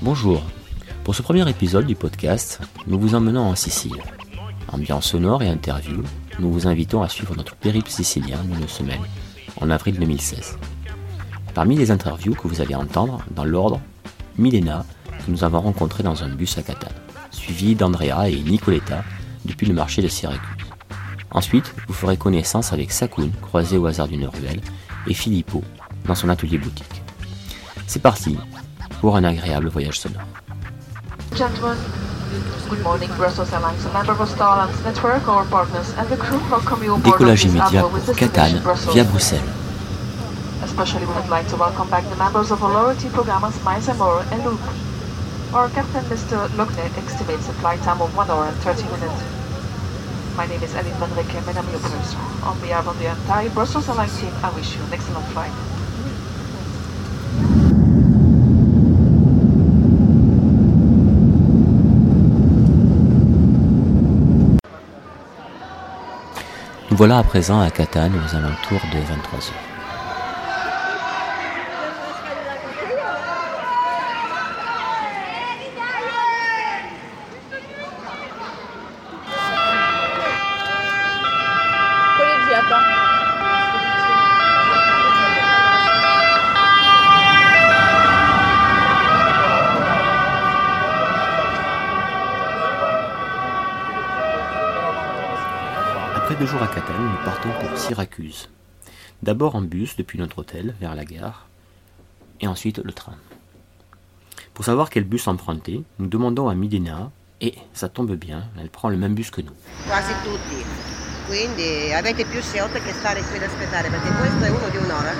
Bonjour. Pour ce premier épisode du podcast, nous vous emmenons en Sicile. Ambiance sonore et interview, nous vous invitons à suivre notre périple sicilien d'une semaine, en avril 2016. Parmi les interviews que vous allez entendre, dans l'ordre, Milena, que nous avons rencontrée dans un bus à Catane, suivi d'Andrea et Nicoletta depuis le marché de Syracuse. Ensuite, vous ferez connaissance avec Sakun, croisé au hasard d'une ruelle, et Filippo, dans son atelier boutique. C'est parti pour un agréable voyage sonore. Gentlemen, good morning, Brussels Airlines, a member of Star Alliance Network, our partners and the crew welcome you on board of Décollage immédiat pour Catane via Bruxelles. Especially we would like to welcome back the members of our loyalty programmers Miles and and. Our captain, Mr. Estimates a flight time of 1 hour and 30 minutes. My name is Van and I'm your purser. On behalf of the entire Brussels Airlines team, I wish you an excellent flight. Nous voilà à présent à Catane aux alentours de 23h. Après deux jours à Catane, nous partons pour Syracuse. D'abord en bus depuis notre hôtel vers la gare, et ensuite le train. Pour savoir quel bus emprunter, nous demandons à Midena, et ça tombe bien, elle prend le même bus que nous. quasi tutti. Quindi avete più scelte che stare qui ad aspettare, perché questo è uno di un'ora.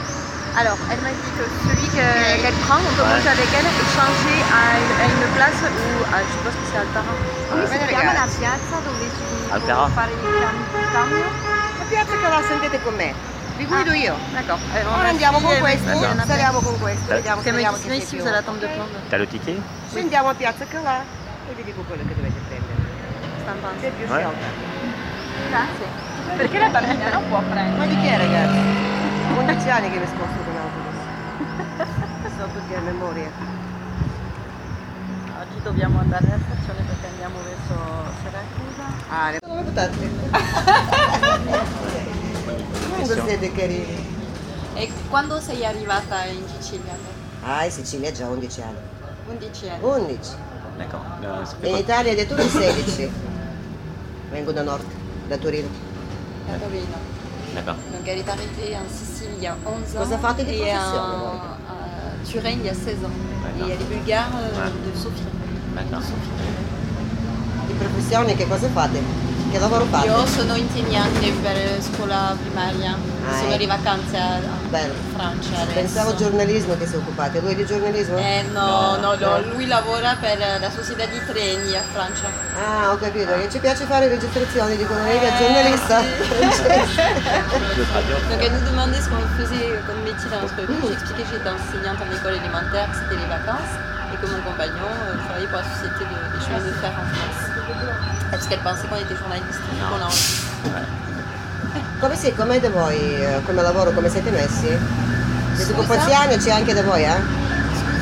Alors, elle m'a dit que celui que- qu'elle prend, on peut monter avec elle et changer à une, à une place où, ah, je suppose que c'est si chiama la piazza dove si fare cam- il cambio? La piazza che la sentite con me. Vi guido io. D'accord. Eh, Ora andiamo con questo, en a saliamo con questo, Eh, vediamo, ici, sia vous più. avez la tombe de plomb. T'as le ticket Scendiamo a piazza che là e vi dico quello che dovete prendere. Stampa. C'è più scelta. Grazie. Perché la bambina non può Ma prendere? di chi è ragazzi? 11 anni che mi sposto con autobus. So tutti a memoria. Oggi dobbiamo andare alla stazione perché andiamo verso Siracusa. Ah, le... Dove buttati? Quando siete carini? E quando sei arrivata in Sicilia? Ah, in Sicilia già 11 anni. 11 anni. 11. D'accord. In Italia di tutti 16. Vengo da nord, da Torino. Da Torino. D'accord. Donc elle est arrivée en Sicile il y a 11 ans. Di et professione, en- à Turin il y a 16 ans. Et elle est bulgare Ouais. de Sofia. D'accord. Di professione che cosa fate? Che lavoro fate? Io sono insegnante per scuola primaria, Ah, sono ecco. di vacanze a, Bello. Francia adesso. Pensavo giornalismo che si occupate. Lui è di giornalismo? Eh, no, No. no, no, lui lavora per la società di treni a Francia. Ah, ho capito, che ci piace fare registrazioni, dicono lei che è giornalista. Donc elle nous demandait ce qu'on faisait comme métier dans notre pays. J'ai expliqué que j'étais enseignante en école élémentaire, que c'était les vacances, et que mon compagnon euh, travaillait pour la société de- des chemins de fer en France. Parce qu'elle pensait qu'on était journaliste, du coup on a Come si, com'è da voi eh, come lavoro, come siete messi? Disoccupazione c'è anche da voi, eh?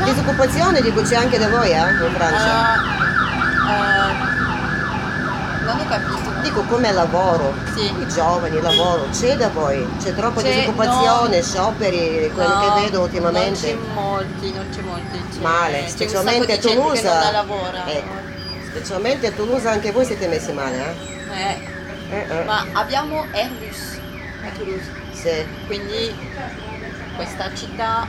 Disoccupazione dico c'è anche da voi, eh? In Francia. Ah, eh, non ho capito. Dico come lavoro. Sì. I giovani, lavoro, c'è da voi? C'è troppa C'è- disoccupazione, no. scioperi, quello No, che vedo ultimamente. Non c'è molti, non c'è molti. C'è, Male, c'è specialmente a Toulouse. lavora. Ecco, specialmente a Toulouse anche voi siete messi male, eh? Eh, Eh, eh. ma abbiamo Airbus a Toulouse, Sì. quindi questa città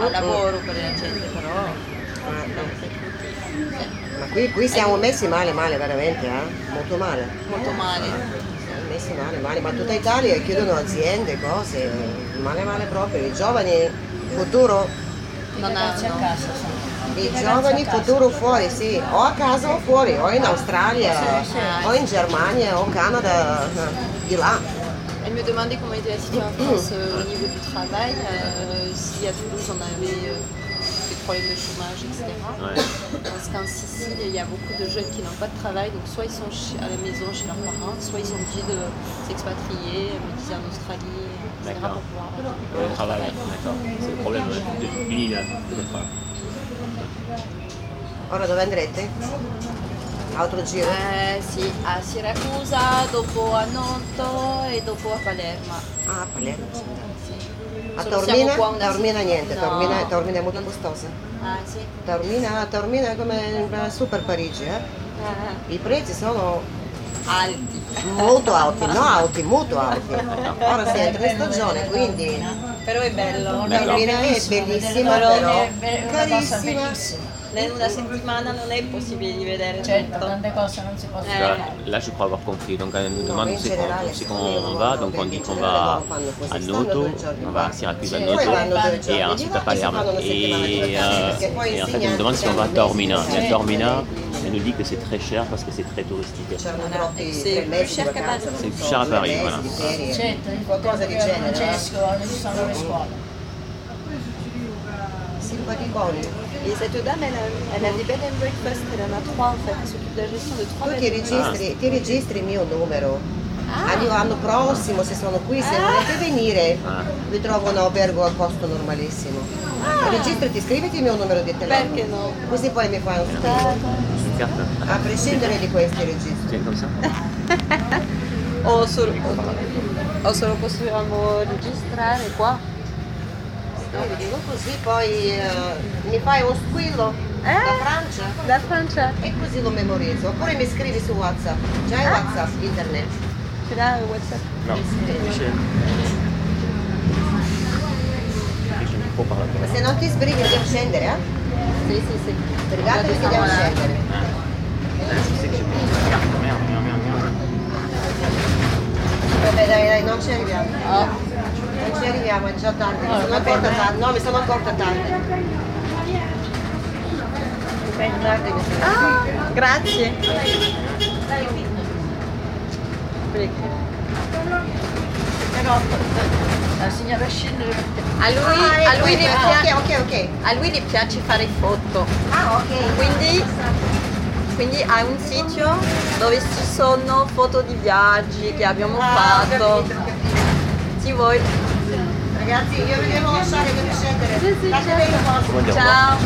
ha lavoro per la gente, però Eh, non Ma qui, qui siamo messi male, male veramente, eh? Molto male. molto male. Siamo messi male, male, ma tutta Italia chiudono aziende, cose, male, male proprio. I giovani, futuro, Non hanno. i giovani futuro fuori, sì, o a casa o fuori, o in Australia, o in Germania, o Canada, di là. Elle me demandait comment était la situation en France euh, au niveau du travail, euh, si à Toulouse on avait euh, problèmes de chômage, etc. Parce qu'en Sicile, il y a beaucoup de jeunes qui n'ont pas de travail, donc soit ils sont à la maison chez leurs parents, soit ils sont obligés de s'expatrier, me disait en Australie, etc. D'accord. pour pouvoir Le travail, d'accord. C'est le problème de l'île. Ora dove andrete? Altro giro? Eh sì, a Siracusa, dopo a Noto e dopo a Palermo. Ah, a Palermo. Sì. A Solo Taormina? Taormina niente, no. Taormina, Taormina è molto costosa. Ah sì? Taormina, Taormina è come super Parigi, eh? Eh, I prezzi sono alti. molto alti, no alti, molto alti. Ora si entra in stagione, quindi Però è bello. Taormina è bellissima, Però è carissima. In una settimana non è possibile di vedere Certo, tutto. tante cose non si possono Eh. Là, là, je crois avoir compris. Donc, elle nous demande in où c'est c'est sì, qu'on no, va. Donc, on dit qu'on va à Noto, on va à Syracuse à Noto et ensuite à e si Palerme. Et, euh, et en fait, on nous demande si on va à mesi, Et à sì. Taormina, elle nous dit que c'est très cher parce que c'est très touristique. Mesi di cher non Sì, più so, cher Parigi, mesi voilà. Certo, qualcosa di genere. eh. Francesco, ci sono le scuole. Simpaticoni. Et cette dame, elle a, elle a des bed and breakfast, elle en a trois en fait, elle s'occupe de la gestion de trois Tu bed ti and breakfast. registri, ti registri il mio numero. Arrivo l'anno prossimo, se sono qui, se volete venire, Ah. vi trovo un albergo a costo normalissimo. Registrati, scriviti il mio numero di telefono. Perché no? Così poi mi fai un Une carte A prescindere di questi registri. O solo, o solo possiamo registrare qua? No, vi dico così, poi eh, mi fai un squillo da Francia Da Francia. e così lo memorizzo. Oppure mi scrivi su WhatsApp. Già hai WhatsApp, internet. L'as euh, WhatsApp pas Ma se non ti sbrighi devi scendere, eh? Sì, sì, sì. Sbrigatevi che devo scendere. Merde, merde, merde, merde. Vabbè dai, dai, non ci arriviamo. Oh. Non ci arriviamo, è già tardi. Mi sono accorta tardi. No, mi sono accorta tardi. Ah, grazie. La signora Schindler A lui, Ah, a lui ecco, gli ah, pia- ok, ok, ok. a lui gli piace fare foto, Ah, ok. quindi, quindi ha un sito dove ci sono foto di viaggi che abbiamo Ah, ho fatto. capito, ho capito. Se vuoi. Ragazzi, io vi devo lasciare, devo scendere. Lasciate il posto. Comment dire Ciao.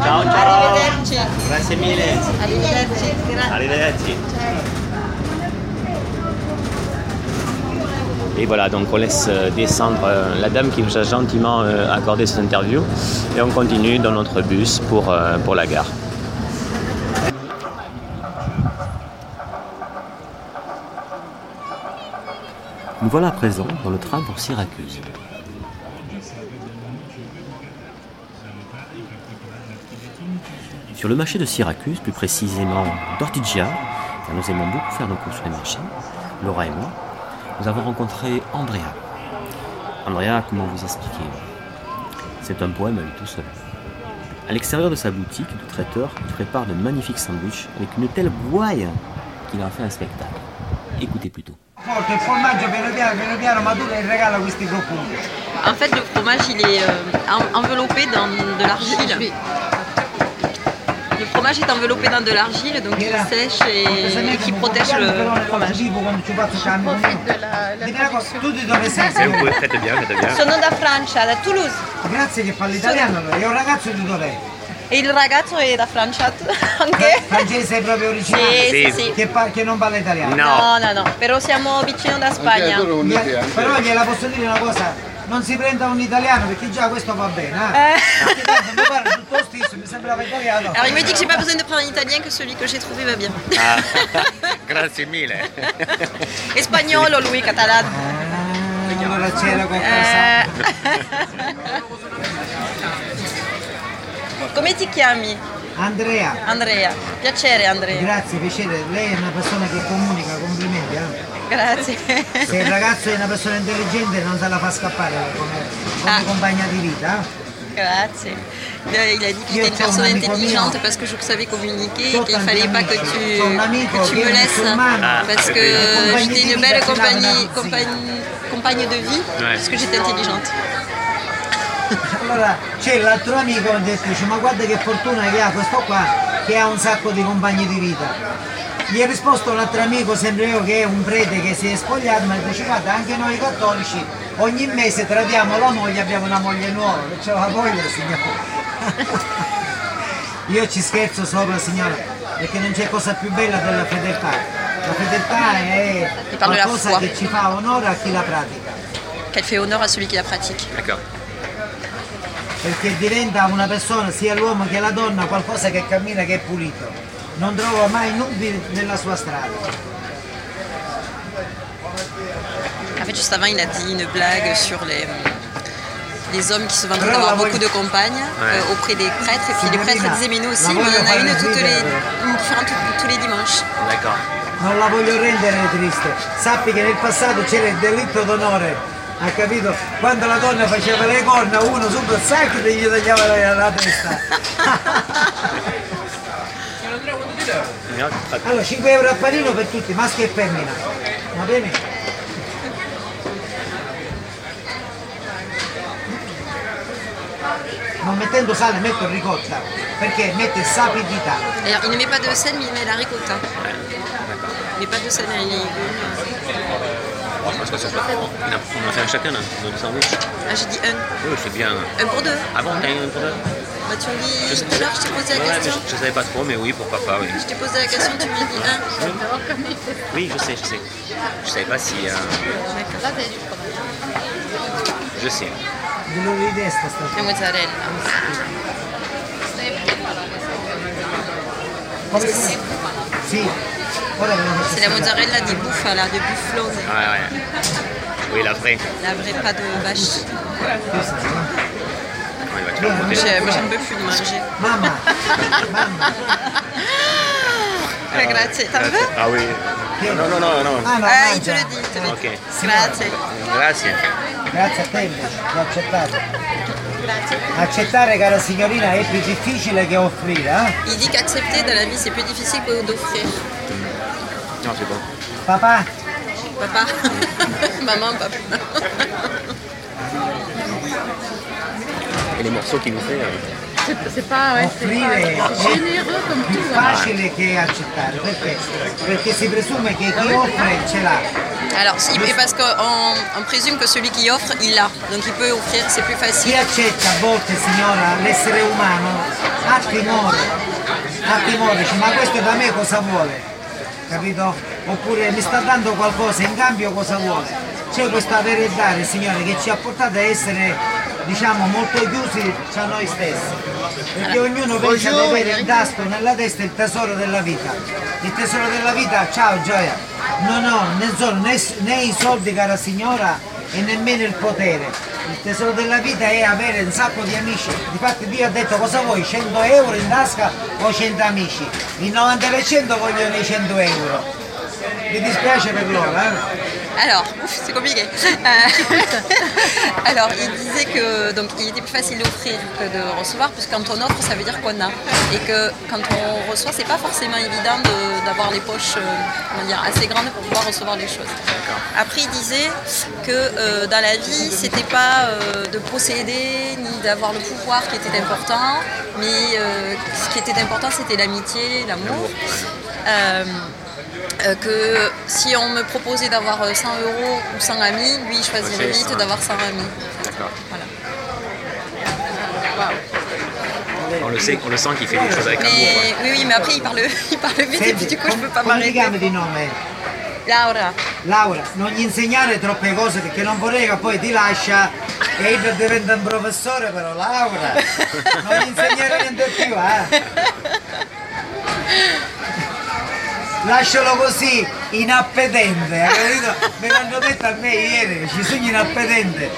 Ciao, ciao. Arrivederci. Grazie mille. Arrivederci. Grazie. Arrivederci. Et voilà, donc on laisse euh, descendre euh, la dame qui nous a gentiment euh, accordé cette interview et on continue dans notre bus pour, pour la gare. Nous voilà à présent dans le train pour Syracuse. Sur le marché de Syracuse, plus précisément d'Ortigia, car nous aimons beaucoup faire nos courses sur les marchés, Laura et moi, nous avons rencontré Andrea. Andrea, comment vous expliquer C'est un poème à lui tout seul. À l'extérieur de sa boutique de traiteur, il prépare de magnifiques sandwichs avec une telle gouaille qu'il en fait un spectacle. Écoutez plutôt. En fait, le fromage, il est euh, en- enveloppé dans de l'argile. Fromage est enveloppé dans de l'argile, donc il sèche et, et qui protège le fromage. Sono da Francia, da Toulouse. Grazie che parli italiano allora. E un ragazzo di dov'è? E il ragazzo è da Francia anche. Francese proprio originale? Sì, sì, sì. Che, pa- che non parla italiano? No, no, no, però siamo vicino da Spagna. Gli- Però gliela posso dire una cosa, non si prenda un italiano perché già questo va bene, eh? Eh. Perché tanto mi pare Alors il me dit que j'ai pas besoin de prendre un italien, que celui que j'ai trouvé va bien. Ah, grazie mille. Espagnolo lui, catalano. Eh. Come ti chiami? Andrea, Andrea. Piacere Andrea. grazie, piacere, lei è una persona che comunica, complimenti. Eh? Grazie. Se il ragazzo è una persona intelligente non se la fa scappare come, come Ah. compagna di vita. Grazie. Il a dit que j'étais une personne intelligente mio. parce que je savais communiquer et qu'il tanti fallait pas que tu, que me laisses musulmano. parce Ah, que j'étais une belle compagnie, compagne de vie parce que j'étais intelligente. Allora c'è l'altro amico che dice ma guarda che fortuna che ha questo qua che ha un sacco di compagni di vita. Gli ha risposto un altro amico, sempre io, che è un prete che si è spogliato, ma dice guarda anche noi cattolici ogni mese tradiamo la moglie, abbiamo una moglie nuova, che c'è la moglie signore. Io ci scherzo sopra signora, perché non c'è cosa più bella della fedeltà. La fedeltà è qualcosa che ci fa onore a chi la pratica, Qu'elle fait honneur à celui qui la pratique. D'accord. perché diventa una persona, sia l'uomo che la donna, qualcosa che cammina, che è pulito. Non trova mai nubi nella sua strada. En fait, juste avant, il a dit une blague sur les, les hommes qui se vantent d'avoir beaucoup de compagnes Ouais. euh, auprès des prêtres. Et puis les prêtres disaient, mais nous aussi, mais il y en a une, toutes les, une différente tous- tous les dimanches. D'accord. Non la voglio rendere triste. Sappi che nel passato c'era il delitto d'onore. Ha capito? Quando la donna faceva le corna, uno subito sacco e gli tagliava la, la testa. Allora, 5 euro a panino per tutti, maschi e femmina. Va bene? Non mettendo sale metto ricotta, perché mette sapidità. D'ailleurs, il ne met pas de sel, mais il met la ricotta? Il met pas de sel, mais il Oh, je pense que ça faire. On a fait un chacun là, notre sandwich. Ah, j'ai dit un. Oui, c'est bien. Un pour deux. Ah bon, t'as un pour deux Bah, tu me dis, Je tout à l'heure, je t'ai posé la Ouais, question. je, je savais pas trop, mais oui, pourquoi pas, oui. Je t'ai posé la question, tu me dis un. Oui, je sais, je sais. Je savais pas si. euh, Là, je sais. La mozzarella. C'est la mozzarella di bufala, de bufflone. Ouais, ouais. Oui, la vraie. La vraie, pas de vache. Questa, no? Ouais, il va te faire goûter. J'ai- Moi, j'en peux plus de manger. Mamma, mamma. Ah, grazie. T'en veux? Ah oui. Non, non, non, non. Ah no, Ah, il te le dit, il te le Ok. dit. Grazie. Grazie. Grazie a te l'ho accettato. Grazie. Accettare cara signorina è più difficile che offrire, eh? Il dit qu'accepter dans la vie, c'est plus difficile que d'offrir. Non, c'est bon. Papà, Papa. Maman, papa. Et les morceaux qu'il nous fait. euh, C'est pas, ouais, c'est offrire è pas généreux comme più hein. facile che accettare, perché? Perché si presume che chi offre ce l'ha. Alors, si- et parce qu'on on présume que celui qui offre, il l'a. Donc il peut offrir, c'est plus Chi facile. accetta a volte, signora, l'essere umano ha timore, ha timore, dice ma questo da me cosa vuole? Capito? Oppure mi sta dando qualcosa, in cambio cosa vuole? C'è questo avere e dare, signore, che ci ha portato a essere, diciamo, molto chiusi tra noi stessi. Perché ognuno pensa di avere in tasto nella testa il tesoro della vita. Il tesoro della vita, ciao Gioia, non ho né, sono né, né i soldi, cara signora, e nemmeno il potere. Il tesoro della vita è avere un sacco di amici. Difatti Dio ha detto cosa vuoi? 100 euro in tasca o 100 amici? Il 90% vogliono i 100 euro. Mi dispiace per loro, eh? Alors, ouf, c'est compliqué. Euh, Alors, il disait que donc il était plus facile d'offrir que de recevoir, puisque quand on offre, ça veut dire qu'on a, et que quand on reçoit, c'est pas forcément évident de- d'avoir les poches, euh, dire, assez grandes pour pouvoir recevoir les choses. Après, il disait que euh, dans la vie, c'était pas euh, de posséder ni d'avoir le pouvoir qui était important, mais ce qui était important, c'était l'amitié, l'amour. Euh, euh, que si on me proposait d'avoir euh, 100 euros ou 100 amis, lui il choisirait vite d'avoir 100 amis. D'accord. Voilà. On le sait, on le sent qu'il fait des choses avec amour. Mais oui, oui, mais après il parle, il parle vite et puis du coup je peux pas come m'arrêter. chiami di nome? Laura, Laura, non gli insegnare troppe cose perché non vorrei che poi ti lascia e io diventa un professore però Laura, non gli insegnare niente più, eh? Lascialo così, inappetente, hai capito? Me l'hanno detto a me ieri, ci sono inappetente.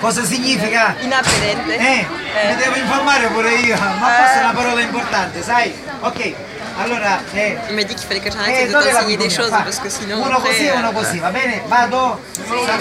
Cosa significa? inappetente. Eh, mi devo informare pure io, ma questa è una parola importante, sai? Ok, allora, eh, Il m'a dit qu'il fallait que eh, j'arrête de dove la t'enseigner des choses Fa. parce que sinon. Uno così e euh, uno così, va bene? Vado? Saluto.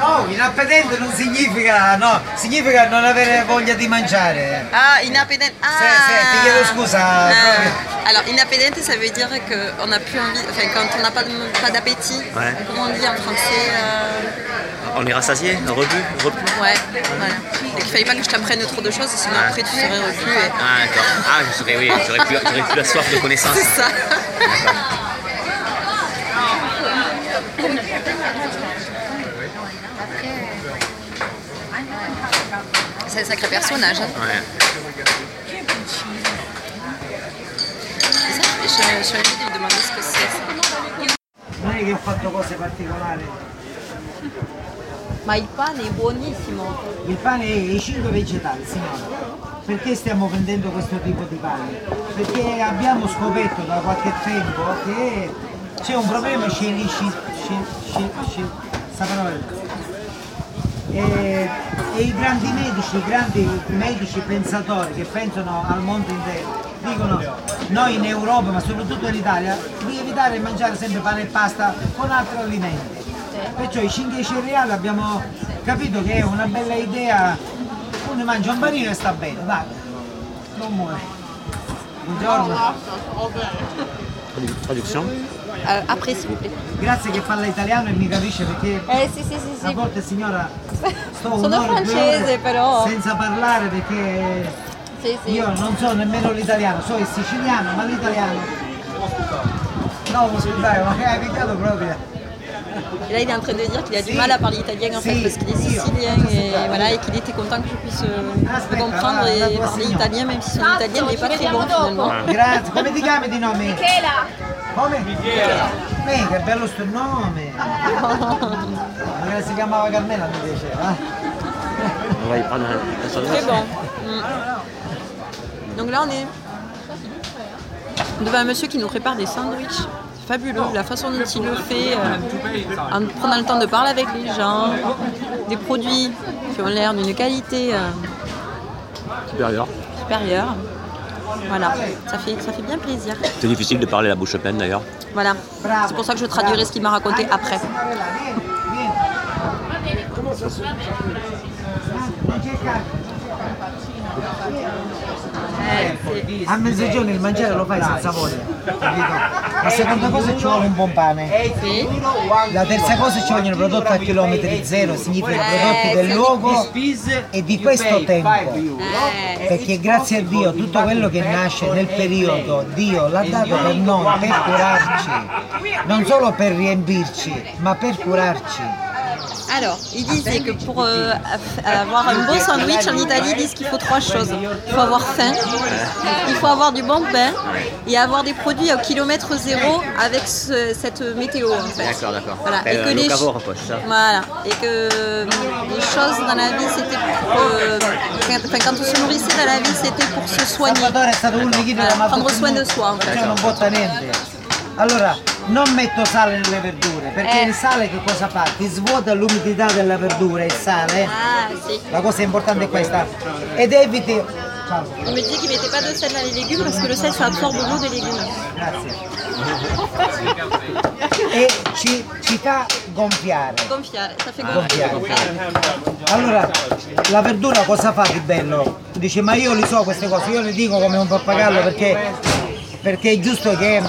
Oh, inappetente non significa, no, significa non avere voglia di mangiare. Ah, inappetente. Ah C'est- c'est- ti chiedo scusa, Ah. Alors, inappetente, ça veut dire qu'on n'a plus envie, enfin, quand on n'a pas d'appétit. Ouais. Comment on dit en français euh, On est rassasié, rebu, repu. Ouais, voilà. Et qu'il fallait pas que je t'apprenne trop de choses, sinon après tu serais repu. Et... Ah, d'accord. Ah, je serais, oui, j'aurais plus, j'aurais plus la soif de connaissance. C'est ça. C'est un sacré personnage. hein. Ouais. Et ça, je je suis envie de lui demander ce que c'est. ça. Non è che ho fatto cose particolari. Ma il pane è buonissimo. Il pane è i 5 vegetali, signora. Perché stiamo vendendo questo tipo di pane? Perché abbiamo scoperto da qualche tempo che c'è un problema scientifico. sta parola. E, e i grandi medici, i grandi medici pensatori che pensano al mondo intero dicono noi in Europa ma soprattutto in Italia di evitare di mangiare sempre pane e pasta con altri alimenti. Perciò i 5 cereali abbiamo capito che è una bella idea, uno mangia un panino e sta bene, dai, non muore. Buongiorno, Tradu- Traduction Euh, après, s'il vous plaît. grazie che parla italiano e mi capisce perché Eh sì, sì, sì, a sì. volte signora sto Sono francese, però. senza parlare perché sì, sì. io non so nemmeno l'italiano, so il siciliano ma l'italiano. No, dai, ma che hai piccato proprio. Et là, il est en train de dire qu'il a du mal à parler italien en fait parce qu'il est Si. sicilien et voilà et qu'il était content que je puisse euh, le comprendre et parler italien même si son italien n'est pas très bon finalement. Grazie, come ti chiami di nome? Michela. Come? Michela. che bello sto nome. Magari si chiamava Carmela mi piaceva. On va y prendre un, un sandwich. Très bon. Mm. Donc là, on est devant un monsieur qui nous prépare des sandwichs. Fabuleux, la façon dont il le fait, euh, en prenant le temps de parler avec les gens, des produits qui ont l'air d'une qualité euh, Supérieur. supérieure. Voilà, ça fait, ça fait bien plaisir. C'est difficile de parler la bouche pleine d'ailleurs. Voilà, c'est pour ça que je traduirai ce qu'il m'a raconté après. A mezzogiorno il mangiare lo fai senza voglia, capito? La seconda cosa ci vuole un buon pane. Sì. La terza cosa ci vogliono prodotti a chilometri zero, significa prodotti del luogo e di questo tempo. Eh, Perché grazie a Dio tutto quello che nasce nel periodo Dio l'ha dato per noi, per curarci, non solo per riempirci, ma per curarci. Alors, il disait que pour euh, avoir un bon sandwich en Italie, ils disent qu'il faut trois choses. Il faut avoir faim, il faut avoir du bon pain et avoir des produits au kilomètre zéro avec ce- cette météo en fait. D'accord, d'accord. Voilà. Euh, Et que les quoi, c'est ça voilà. Et que euh, les choses dans la vie, c'était pour. euh, quand, enfin, quand on se nourrissait dans la vie, c'était pour se soigner. Voilà, prendre soin de soi en fait. Non metto sale nelle verdure, perché Eh. il sale che cosa fa? Ti svuota l'umidità della verdura, il sale. Ah, si. La cosa importante è questa. Ed eviti. Il me disait qu'il mettait pas de sel dans les légumes parce que le sel ça absorbe l'eau des légumes. grazie. e ci, ci fa gonfiare. Gonfiare, ça fait Gonfiare. gonfler. Allora, la verdura cosa fa di bello? Tu dici, ma io li so queste cose, io le dico come un pappagallo perché, perché è giusto che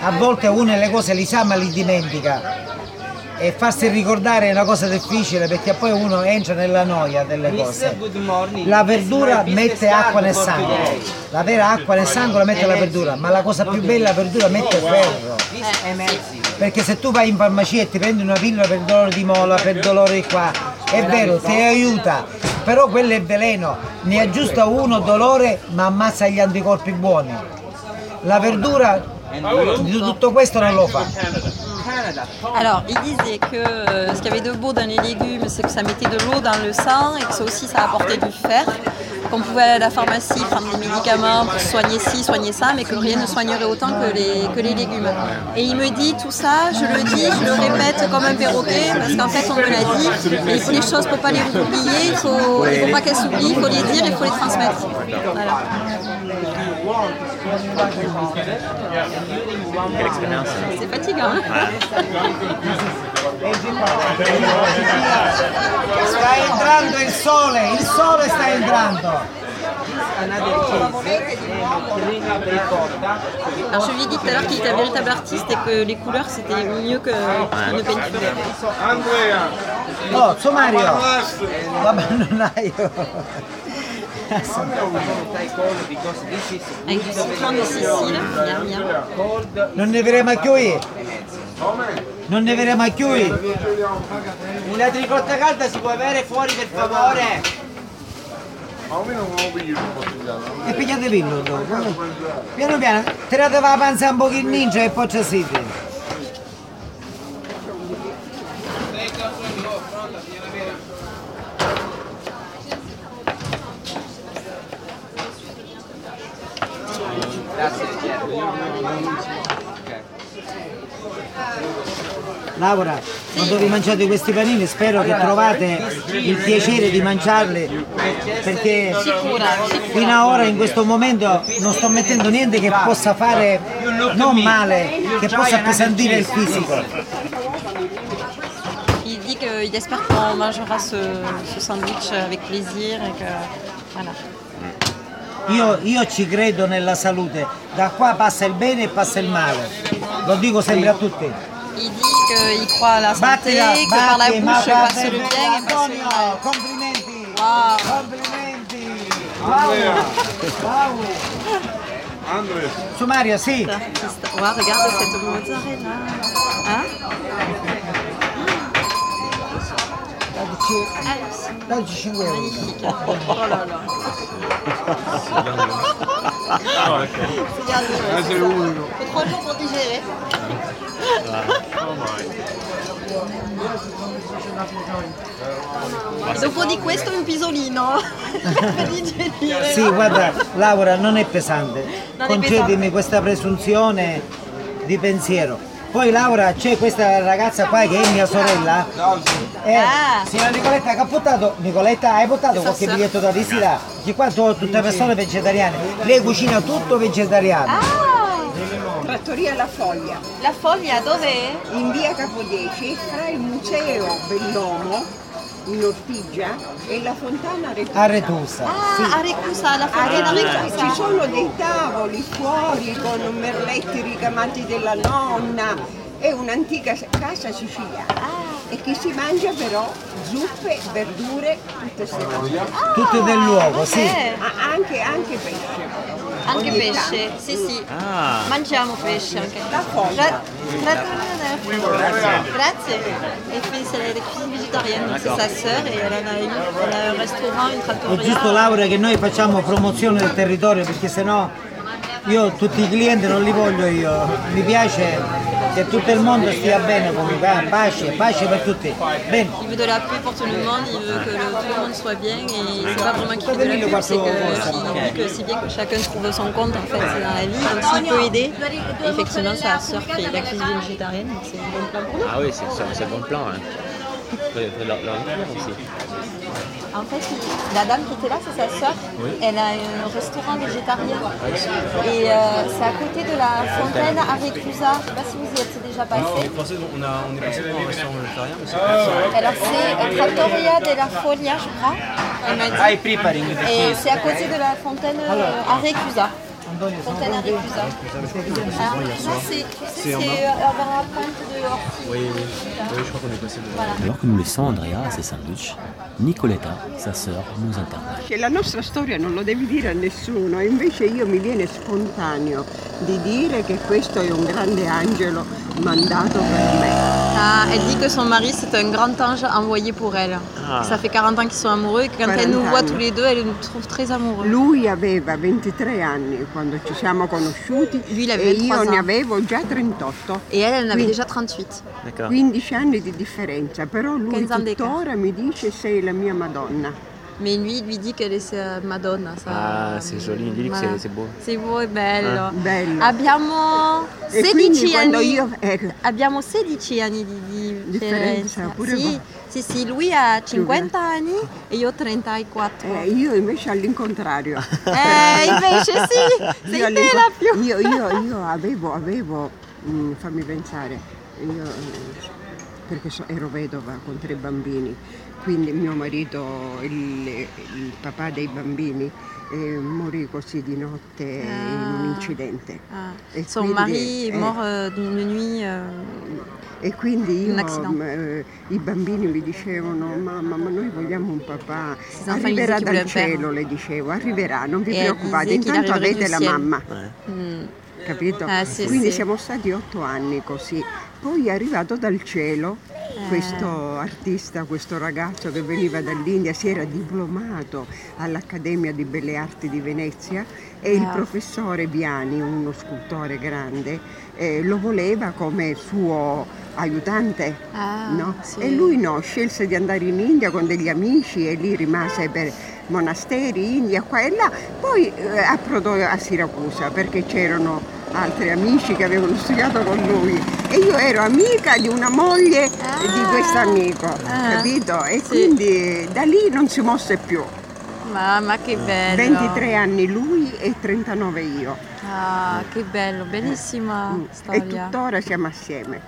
a volte uno le cose li sa ma li dimentica. E farsi ricordare è una cosa difficile perché poi uno entra nella noia delle cose. La verdura mette acqua nel sangue, la vera acqua nel sangue la mette la verdura, ma la cosa più bella la verdura mette ferro. Perché se tu vai in farmacia e ti prendi una pillola per il dolore di mola, per il dolore qua, è vero, ti aiuta, però quello è veleno, ne aggiusta uno dolore ma ammazza gli anticorpi buoni. La verdura di tutto questo non lo fa. Alors, il disait que euh, ce qu'il y avait de beau dans les légumes, c'est que ça mettait de l'eau dans le sang et que ça aussi ça apportait du fer. Qu'on pouvait aller à la pharmacie prendre des médicaments pour soigner ci, soigner ça, mais que rien ne soignerait autant que les, que les légumes. Et il me dit tout ça, je le dis, je le répète comme un perroquet, parce qu'en fait on me l'a dit, faut les choses, ne faut pas les oublier, il ne faut, faut pas qu'elles s'oublient, il faut les dire, il faut les transmettre. C'est fatigant, hein sole, sole. Alors je lui ai dit tout à l'heure qu'il était un véritable artiste et que les couleurs c'était mieux que qu'une peinture. Oh, su Mario! Vabbè, non hai io. Avec du citron de Sicile, miam miam. Non ne vedremo più io. Non ne vedremo più io. La tricotta calda si può avere fuori per favore? Ma almeno non lo piglio un po' E pigliate l'inno dopo. Piano piano, tirate la panza un pochino e poi ci siete. Laura, quando vi mangiate questi panini spero che trovate il piacere di mangiarli perché fino ad ora in questo momento non sto mettendo niente che possa fare non male, che possa appesantire il fisico. Il espère qu'on mangera ce, ce sandwich avec plaisir et que voilà. Io, io ci credo nella salute, da qua passa il bene e passa il male, lo dico sempre a tutti. Qu'il croit à la santé, Battila, que par la bouche passe le bien et passe le mal. complimenti, Wow. complimenti, bravo, bravo. Su Mario, sì. Ouais, regarde cette mozzarella. Hein Daggici, daggici 5 euro. Magnifique. Oh là là. C'est unico. Faut trois jours pour digérer. Dopo di questo un pisolino. Per digerire. Sì, guarda, Laura, non è pesante. Non è Concedimi pesante. questa presunzione di pensiero. Poi Laura, c'è questa ragazza qua che è mia sorella. Eh, Ah. signora Nicoletta che ha portato, Nicoletta hai portato qualche biglietto da visita? Che qua sono tutte persone vegetariane. Lei cucina tutto vegetariano. Ah, Trattoria La Foglia, la foglia dov'è? in via Capodieci, fra il museo Bellomo in Ortigia e la fontana Retusa. A Retusa. Ah, a Recusa, la foglia da Ci Recusa. sono dei tavoli fuori con merletti ricamati della nonna, è un'antica casa siciliana e che si mangia però zuppe, verdure, tutte queste cose. Tutte del luogo, sì. Eh, Ah, anche, anche pesce. Anche Ogni pesce, tanto. sì sì. Ah, Mangiamo pesce anche. La foglia. Gra- gra- Grazie. Et puis c'est la cuisine végétarienne, donc c'est sa sœur et elle en a, une, elle a un restaurant, une È trattoria. giusto Laura che noi facciamo promozione del territorio perché sennò io tutti i clienti non li voglio io. Mi piace che tutto il mondo stia bene comunque, eh, pace, pace per tutti. Bene. Il veut de la paix pour tout le monde, il veut que le- tout le monde soit bien et c'est pas vraiment qu'il veut de la pub, c'est qu'il que c'est bien que chacun trouve son compte en fait dans la vie, donc s'il peut aider. Effectivement, sa sœur fait la cuisine végétarienne, donc c'est un bon plan pour nous. ah oui, c'est un bon plan. Hein. Leur, leur aussi. En fait, la dame qui était là, c'est sa sœur. Elle a un restaurant végétarien. Et euh, c'est à côté de la fontaine à. Je ne sais pas si vous y êtes déjà Non, on passé. est passé, on, a, on est passé devant un restaurant végétarien, mais c'est pas Alors c'est Trattoria della Foglia, je crois. Elle m'a dit. preparing Et c'est à côté de la fontaine euh, à. Fontaine à Réclusa. Alors là, c'est euh, de. Oui, oui. Oui, je crois qu'on est passé devant. Alors que nous laissons Andrea à ses sandwichs, Nicoletta, sa sœur, nous. Che la nostra storia non lo devi dire a nessuno, e invece io mi viene spontaneo di dire che questo è un grande angelo mandato per me. Ah, elle dit que son mari c'est un grand ange envoyé pour elle. Ah. Ça fait 40 ans qu'ils sont amoureux et quand elle 40 nous voit tous les deux, elle nous trouve très amoureux. Lui aveva 23 anni quando quando ci siamo conosciuti e io ne avevo già 38. E lei ne aveva già 38. 15 ecco. anni di differenza, però lui tuttora mi dice sei la mia Madonna. Mais lui, lui dit qu'elle est sa Madonna. sa- Ah, c'est joli, Voilà. c'est- c'est beau. C'est beau e bello. Bello. Abbiamo E quindi 16 quando anni. io ecco, Abbiamo 16 anni di, di Differenza, pure Sì, sì, sì, lui ha 50 anni e io 34. eh, io invece all'incontrario. Eh, invece sì, sei Io, te la più. io, io, io avevo, avevo mm, fammi pensare, io, eh, perché so- ero vedova con tre bambini, quindi mio marito, il, il papà dei bambini, eh, morì così di notte in un Ah. incidente. Ah, E Son quindi, mari est eh, mort euh, d'une nuit. euh, E quindi io, m, eh, i bambini mi dicevano, mamma, ma noi vogliamo un papà, enfants, arriverà dal cielo, le dicevo, arriverà, non vi E preoccupate, intanto avete la mamma. mm. capito? Eh, sì, Quindi sì. siamo stati otto anni così. Poi è arrivato dal cielo questo artista, questo ragazzo che veniva dall'India, si era diplomato all'Accademia di Belle Arti di Venezia e il Ah. professore Biani, uno scultore grande, eh, lo voleva come suo aiutante. Ah, no? sì. E lui no, scelse di andare in India con degli amici e lì rimase per monasteri, India, qua e là. Poi eh, approdò a Siracusa perché c'erano altri amici che avevano studiato con lui e io ero amica di una moglie di questo amico, Ah, capito? E sì. quindi da lì non si mosse più. Mamma che bello. 23 anni lui e 39 io. Ah, che bello, bellissima Mm. E storia. tuttora siamo assieme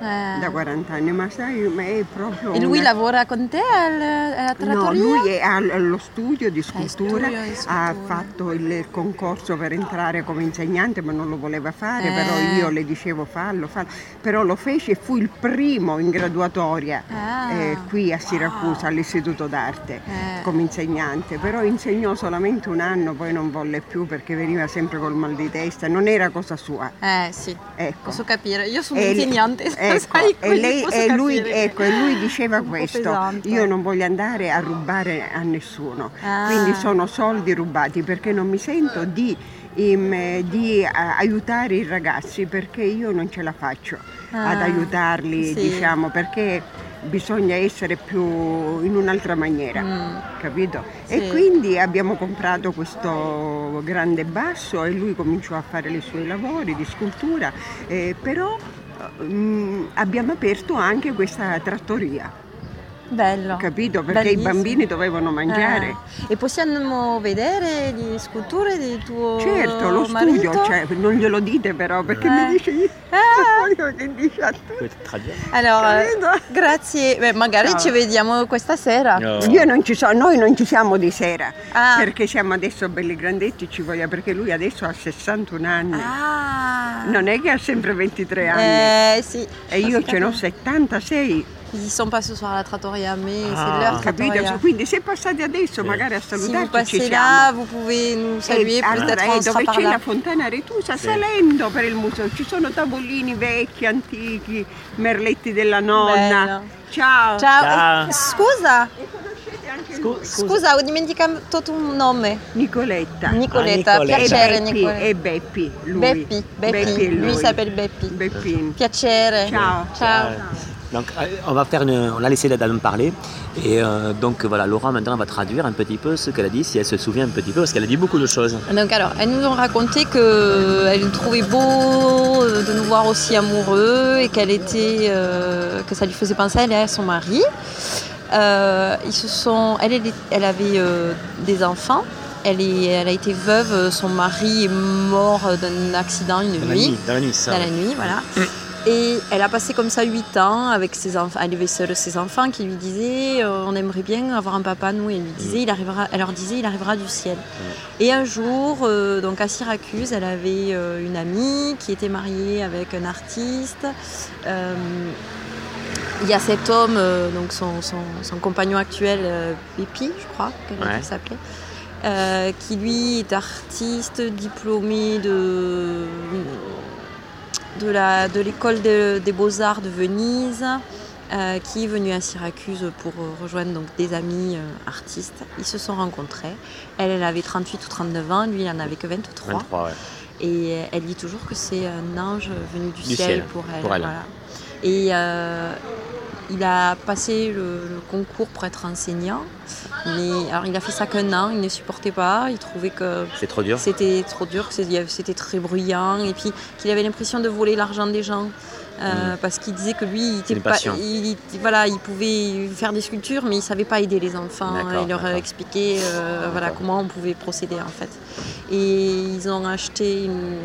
Eh. da 40 anni, ma sai, ma è proprio... E lui una- lavora con te al- alla trattoria? No, lui è al- allo studio di scultura, studio di ha scultura. fatto il concorso per entrare come insegnante ma non lo voleva fare, Eh. però io le dicevo fallo, fallo, però lo fece e fu il primo in graduatoria Ah. eh, qui a Siracusa all'Istituto d'Arte Eh. come insegnante, però insegnò solamente un anno, poi non volle più perché veniva sempre col mal di testa, non era cosa sua. Eh sì, Ecco. posso capire. Io sono E- insegnante, ecco, sai, e, lei- e lui, ecco, e lui diceva questo, io non voglio andare a rubare a nessuno, Ah. quindi sono soldi rubati perché non mi sento di, im- di, eh, aiutare i ragazzi perché io non ce la faccio ad Ah, aiutarli, sì. diciamo, perché bisogna essere più in un'altra maniera, Mm. capito? Sì. E quindi abbiamo comprato questo grande basso e lui cominciò a fare i suoi lavori di scultura, eh, però abbiamo aperto anche questa trattoria, Bello. capito? Perché Bellissimo. i bambini dovevano mangiare. Eh, E possiamo vedere le sculture del tuo Certo, lo marito? studio, cioè, non glielo dite però perché Eh. mi dice io Ah. che dice a te. Puoi traduire Allora, Capito? grazie. Beh, magari Ciao. ci vediamo questa sera. No. Io non ci sono, noi non ci siamo di sera, Ah. perché siamo adesso belli grandetti, ci voglio, perché lui adesso ha 61 anni, Ah. non è che ha sempre 23 anni. Eh sì. E io ce n'ho capire. 76, Ils sont pas ce soir à la trattoria, mais Ah. c'est leur capito? trattoria. Quindi se passate adesso magari a Si vous salutarci ci passez siamo. là, vous pouvez nous saluer, E allora, eh, dove c'è la fontana Retusa, Sì. salendo per il museo, ci sono tavolini vecchi, antichi, merletti della nonna. Bello. Ciao. Ciao. Ciao. Eh, Scusa, E conoscete anche Scu- scusa. scusa, ho dimenticato tuo nome. Nicoletta. Nicoletta, Ah, Nicoletta. piacere Beppi, Nicoletta. e Beppi, lui. Beppi, Beppi, è lui lui. s'appelle Beppi. Beppin. Piacere. Ciao. Ciao. Donc, euh, on va faire une, on a laissé d'en parler. Et euh, donc, voilà, Laura maintenant va traduire un petit peu ce qu'elle a dit, si elle se souvient un petit peu, parce qu'elle a dit beaucoup de choses. Donc alors, elles nous ont raconté qu'elle trouvait beau euh, de nous voir aussi amoureux et qu'elle était, euh, que ça lui faisait penser à elle et à son mari. Euh, ils se sont, elle, avait euh, des enfants. Elle, est, elle a été veuve. Son mari est mort d'un accident une Dans la nuit. nuit, dans la nuit, ça. dans la nuit, voilà. Et elle a passé comme ça 8 ans avec ses enfants. Elle avait seule ses enfants qui lui disaient euh, on aimerait bien avoir un papa nous. Et elle lui disait il arrivera. Elle leur disait il arrivera du ciel. Et un jour, euh, donc à Syracuse, elle avait euh, une amie qui était mariée avec un artiste. Il y a cet homme, donc son, son- son compagnon actuel, Pépi, je crois qu'elle Ouais. s'appelait, qui lui est artiste diplômé de, de, l'école de- des beaux-arts de Venise, euh, qui est venu à Syracuse pour euh, rejoindre donc, des amis euh, artistes. Ils se sont rencontrés. Elle, elle avait 38 ou 39 ans, lui, il en avait que 23. 23, ouais. Et elle dit toujours que c'est un ange venu du, Du ciel, ciel, pour elle. pour elle. voilà. Et euh, il a passé le, le concours pour être enseignant. Mais alors il a fait ça qu'un an, il ne supportait pas, il trouvait que trop dur. c'était trop dur, que c'était très bruyant et puis qu'il avait l'impression de voler l'argent des gens. euh, Parce qu'il disait que lui, il, était pas, il, voilà, il pouvait faire des sculptures, mais il savait pas aider les enfants. D'accord, Il leur expliquait euh, voilà, comment on pouvait procéder en fait. Et ils ont acheté une,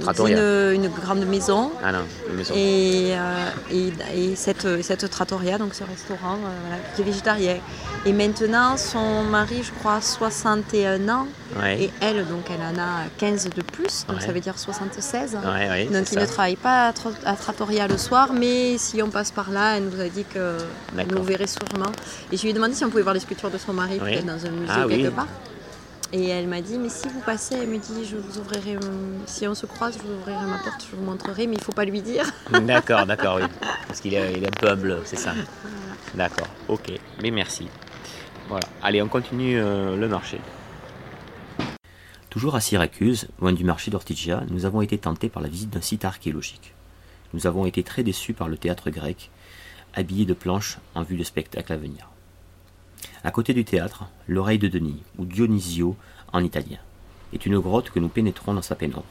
Trattoria. une, une grande maison. Ah non, une maison. Et, euh, et, et cette, cette trattoria, donc ce restaurant euh, voilà, qui est végétarien. Et maintenant, son mari, je crois, 61 ans. Ouais. Et elle, donc, elle en a 15 de plus, donc Ouais. ça veut dire 76. Ouais, ouais, Donc il ça. ne travaille pas à, à Trattoria le soir, mais si on passe par là, elle nous a dit que nous verrait sûrement. Et je lui ai demandé si on pouvait voir les sculptures de son mari, Oui. peut-être dans un musée Ah quelque oui. part. Et elle m'a dit, mais si vous passez, elle me dit, je vous ouvrirai, euh, si on se croise, je vous ouvrirai ma porte, je vous montrerai, mais il faut pas lui dire. D'accord, d'accord, oui. Parce qu'il est, il est un peu humble, c'est ça. D'accord, ok. Mais merci. Voilà. Allez, on continue euh, le marché. Toujours à Syracuse, loin du marché d'Ortigia, nous avons été tentés par la visite d'un site archéologique. Nous avons été très déçus par le théâtre grec, habillé de planches en vue de spectacle à venir. À côté du théâtre, l'oreille de Denis, ou Dionisio en italien, est une grotte que nous pénétrons dans sa pénombre.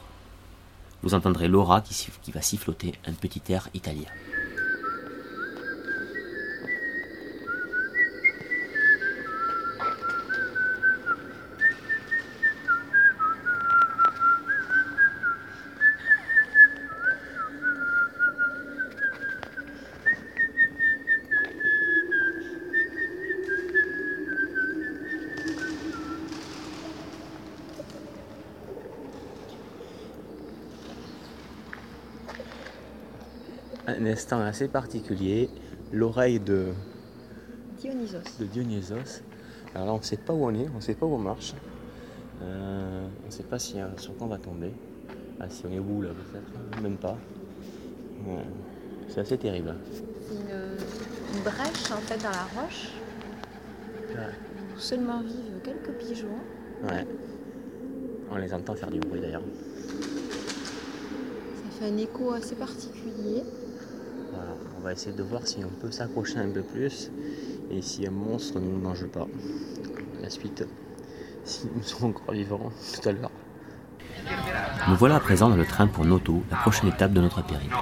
Vous entendrez Laura qui, qui va siffloter un petit air italien. Un instant assez particulier, l'oreille de, Dionysos. de Dionysos. Alors là, on ne sait pas où on est, on ne sait pas où on marche. Euh, on ne sait pas si, un- sur quoi on va tomber. Ah, si on est où là, peut-être Même pas. Ouais. C'est assez terrible. Une, une brèche en fait dans la roche Ouais. où seulement vivent quelques pigeons. Ouais. On les entend faire du bruit d'ailleurs. Ça fait un écho assez particulier. On va essayer de voir si on peut s'accrocher un peu plus et si un monstre ne nous mange pas. La suite, si nous sommes encore vivants tout à l'heure. Nous voilà à présent dans le train pour Noto, la prochaine étape de notre périple.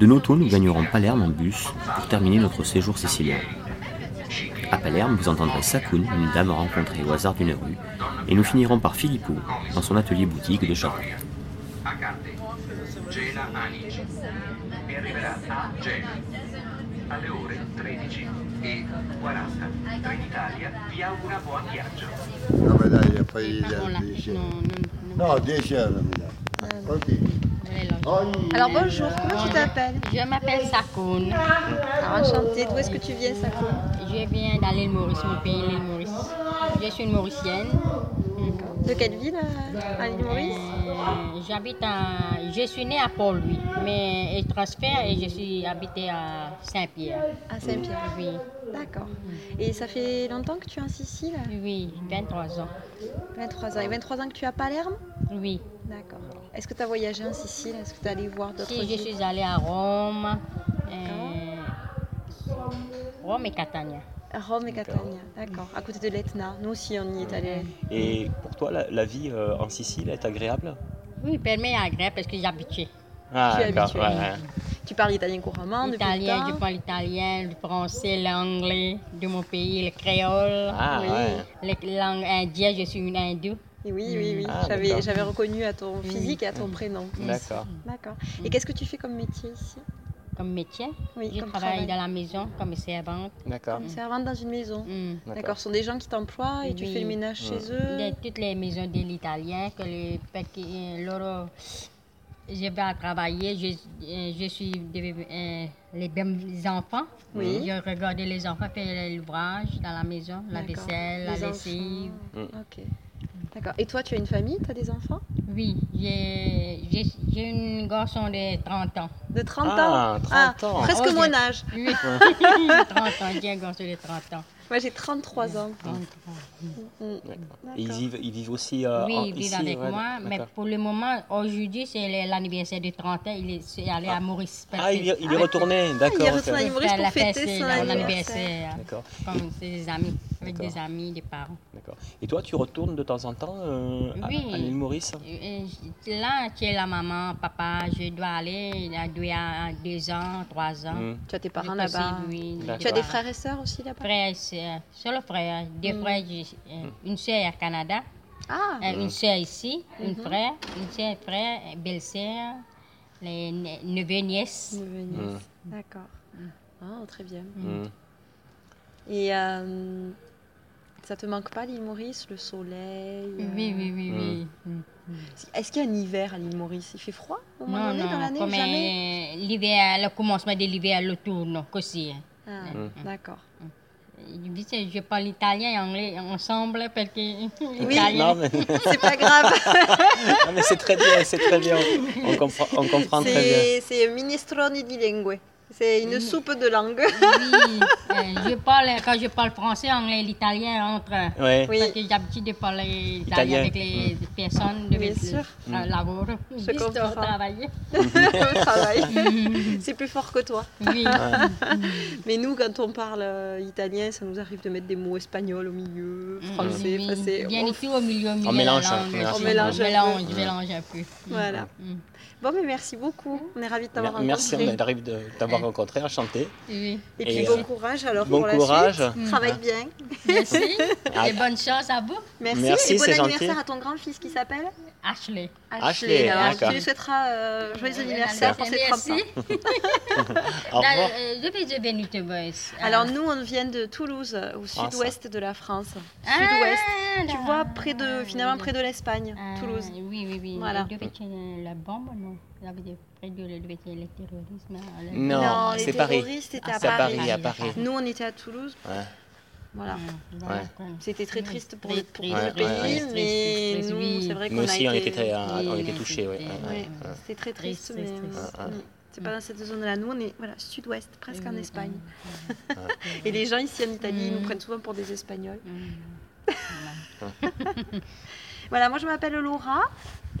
De Noto, nous gagnerons Palerme en bus pour terminer notre séjour sicilien. À Palerme, vous entendrez Sakun, une dame rencontrée au hasard d'une rue, et nous finirons par Filippo, dans son atelier boutique de château. Accade. Gela Anici. E arriverà a Gela alle ore 13 e 40. Trenitalia vi augura buon viaggio. Vabbè dai, e poi altri 10 euro. No, 10 euro mi. Così. Ogni Alors bonjour, comment tu t'appelles? Je m'appelle Sakoun. Alors enchantée, d'où est-ce que tu viens Sakun Je viens dans l'île Maurice, mon pays, l'île Maurice. Je suis une Mauricienne. De quelle ville euh, à l'île Maurice Euh, J'habite à. Je suis née à Port-Louis, mais je transfère et je suis habitée à Saint-Pierre. À Saint-Pierre Oui. D'accord. Et ça fait longtemps que tu es en Sicile? Oui, 23 ans. 23 ans. Et 23 ans que tu es à Palerme? Oui. D'accord. Est-ce que tu as voyagé en Sicile? Est-ce que tu es allé voir d'autres Si, je villes? suis allée à Rome, euh, Rome et Catania. Rome et Catania, d'accord. À côté de l'Etna. Nous aussi, on y est allé. Et pour toi, la, la vie euh, en Sicile est agréable? Oui, permet agréable parce que. Ah, Tu es d'accord, habitué. ouais, ouais. Tu parles italien couramment depuis le je temps parle l'italien, le français, l'anglais de mon pays, le créole. Ah, Oui. ouais. Les langues indiennes, je suis une hindoue. Et Oui, oui, oui. Ah, J'avais, d'accord. j'avais reconnu à ton physique et à ton prénom. D'accord. D'accord. Et qu'est-ce que tu fais comme métier ici? Comme métier, Oui, je comme travaille travail. dans la maison comme servante. D'accord. Comme servante dans une maison. Mm. D'accord. Ce sont des gens qui t'emploient et tu fais le ménage chez De eux. toutes les maisons de l'italien, que les petits, loro, je vais travailler, je, euh, je suis de- euh, les mêmes enfants. Oui. Je regarde les enfants faire l'ouvrage dans la maison, la vaisselle, la Les lessive. enfants. Ok. D'accord. Et toi, tu as une famille? Tu as des enfants? Oui, j'ai j'ai- j'ai un garçon de 30 ans. De 30 Ah, ans? 30 ans. Presque Oh, mon âge. Oui, 30 ans, j'ai un garçon de 30 ans. Moi, j'ai 33 ans. Mm. Et ils vivent, ils vivent aussi euh, oui, en- il vit ici avec ouais, moi, mais pour le moment, aujourd'hui, c'est l'anniversaire de 30 ans, il est allé à Maurice. Ah, il, est- il est retourné, d'accord. il est retourné à Maurice pour la fête, fêter c'est son anniversaire. D'accord. Comme c'est des amis, avec des amis, des parents. D'accord. Et toi, tu retournes de temps en temps euh, à, Oui. à l'île Maurice? Et je- Là, tu es la maman, papa, je dois aller, il a deux, à deux ans, trois ans. Mm. Tu as tes parents là-bas. oui. Tu as des frères et sœurs aussi là-bas? Frères et sœurs, seul frère, deux Mm. frères, j'ai- euh, une sœur au Canada, Ah euh, une sœur ici, une Mhm. frère, une sœur, frère, belle-sœur, les ne- neveux, nièces. Neveu, nièce. D'accord. Ah, très bien. Et euh, ça te manque pas l'île Maurice, le soleil euh, Oui, oui, oui, oui. Mm. Mm. Est-ce qu'il y a un hiver à l'île Maurice Il fait froid au moment Non, donné dans non, l'année comme Jamais? l'hiver, le commencement de l'hiver, le tourne, aussi. Ah, Mm. D'accord. Je parle italien et anglais ensemble parce que Oui, mais- c'est pas grave. Non, mais c'est très bien, c'est très bien. On comprend, on comprend très bien. C'est c'est minestrone di lingue. C'est une soupe de langue. Oui, euh, je parle, quand je parle français, anglais et l'italien entre. Ouais. Oui. Parce que j'ai l'habitude de parler Italien. italien avec les personnes de Bien le- sûr. euh, lavoro, Je juste comprends. au travail. Au travail. C'est plus fort que toi. Oui. Mais nous, quand on parle euh, italien, ça nous arrive de mettre des mots espagnols au milieu, français. Oui, c'est- Bien on- tout au milieu, au milieu mélange, de la hein, on mélange. On mélange un peu. mélange, mélange un peu. Voilà. Mm. Bon, mais merci beaucoup. On est ravis de t'avoir Merci, rencontré. on arrive de t'avoir rencontré, enchanté. Oui. Et puis Et, bon euh, courage alors bon pour courage. la suite. Travaille bien. Merci. Et bonne chance à vous. Merci. Merci, et bon anniversaire gentil. à ton grand-fils qui s'appelle Ashley. Ashley, Alors, tu lui souhaiteras euh, joyeux anniversaire pour ses 30 Merci. ans. Au revoir. Alors nous, on vient de Toulouse, au sud-ouest de la France. Ah, Sud-ouest. Tu vois, près de, finalement près de l'Espagne, Ah, Toulouse. Oui, oui, oui. Voilà. La bombe, non? Le, terrorisme. euh, Non, c'est Paris. terroristes étaient Ah, à C'est à Paris. Paris, à Paris. Nous, on était à Toulouse. Ouais. Voilà. Ouais. quoi. C'était très triste pour le, pour le pays, mais nous, c'est vrai qu'on Nous a aussi, on était, très, Oui, on était touchés. C'était- très triste, mais mm, c'est pas dans cette zone-là. Nous, on est voilà, sud-ouest, presque en Espagne. Et les gens ici en Italie, ils nous Mm. prennent souvent pour des Espagnols. oui. Voilà, moi je m'appelle Laura.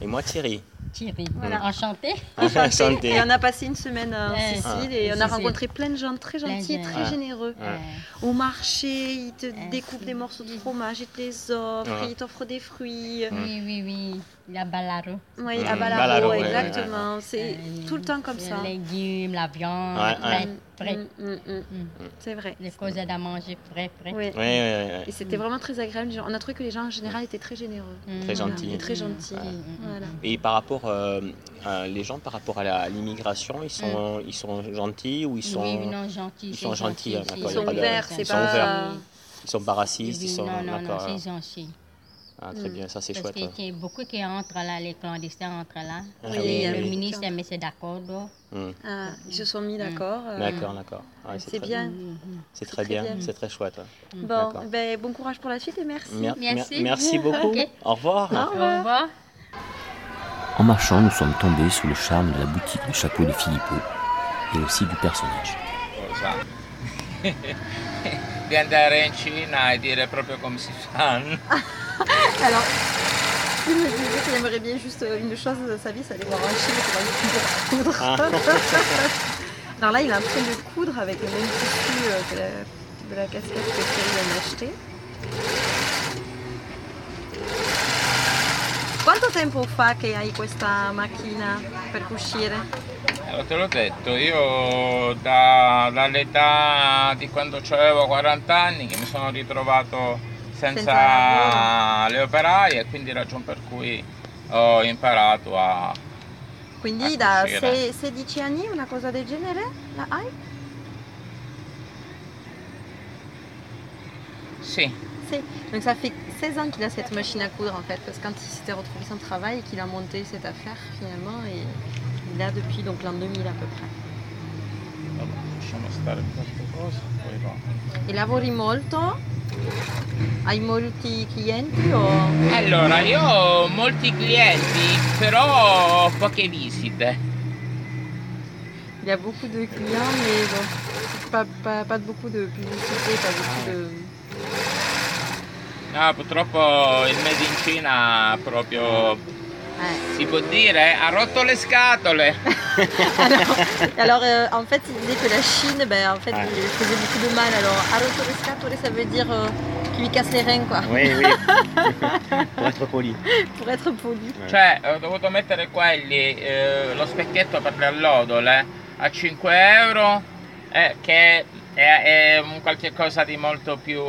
Et moi, Thierry. Thierry, Voilà. enchanté. Enchanté. Et on a passé une semaine en Ouais. Sicile Ah. et on a rencontré plein de gens très gentils, très Ouais. généreux. Ouais. Au marché, ils te découpent des morceaux de fromage, ils te les offrent, Ouais. ils t'offrent des fruits. Oui, oui, oui. La balaro. Oui, Mm. à Balaro, Balaro, ouais, exactement. C'est tout le temps comme ça. Les légumes, la viande, frais. Mm, mm, mm. C'est vrai. Les causes à manger frais, frais. Oui. Ouais, ouais. Et c'était vraiment très agréable. On a trouvé que les gens en général étaient très généreux. Mm. Très gentils. Et très gentils. Mm. Voilà. Et par rapport, euh, à- les gens par rapport à l'immigration, ils sont, ils sont gentils ou ils sont, Oui, oui, non, gentils. ils sont gentils, hein, gentil, d'accord, Ils sont pas de- ouverts, ils sont pas. ouverts. ils sont pas racistes, Oui, ils sont non, non, non, d'accord. c'est gentil. Ah, très bien, ça c'est Parce chouette. qu'il y a beaucoup qui entrent là, les clandestins entrent là. Ah Et oui, le oui. ministre a mis d'accord. Hmm. Ah, ils se sont mis d'accord. euh, D'accord, d'accord. Ouais, C'est bien. C'est très très bien, bien. c'est très chouette. Bon, D'accord. ben, bon courage pour la suite et merci. Mer- mer- Merci. merci beaucoup. Au revoir. Au Au revoir. En marchant, nous sommes tombés sous le charme de la boutique du chapeau de Filippo et aussi du personnage. di andare in Cina e dire proprio come si fanno. Alors, il me disait qu'il aimerait bien juste une chose de sa vie, c'est aller voir un Chine pour aller coudre. Ah. Alors là, il est en train de coudre avec le même tissu euh, que la, de la casquette que Thierry vient d'acheter. Quanto tempo fa che hai questa macchina per cucire? Eh, te l'ho detto, io da- dall'età di quando avevo 40 anni che mi sono ritrovato senza, Senza le operaie e quindi ragione per cui ho imparato a... Quindi A da cucire. se- 16 anni, una cosa del genere, la hai? Sì, C'est- Donc ça fait 16 ans qu'il a cette machine à coudre en fait, parce que quand il s'était retrouvé sans travail et qu'il a monté cette affaire finalement, et il a depuis donc l'an 2000 à peu près. va. E lavori molto? Hai molti clienti o... Allora, io ho molti clienti, però ho poche visite. Il y a beaucoup de clients, mais bon, pas, pas, pas beaucoup de publicité, pas beaucoup de... No, purtroppo il made in Cina proprio, Ouais. si può dire, ha rotto le scatole. alors, alors, euh, en fait, il disait que la Chine, ben, en fait, Ouais. il faisait beaucoup de mal. Alors, arottorescatore, ça veut dire euh, qu'il lui casse les reins, quoi, Oui, oui. Pour être poli. pour être poli. Cioè, ho dovuto mettere quelli, eh, lo specchietto per le allodole a 5 euro, eh, che è, è un qualche cosa di molto più,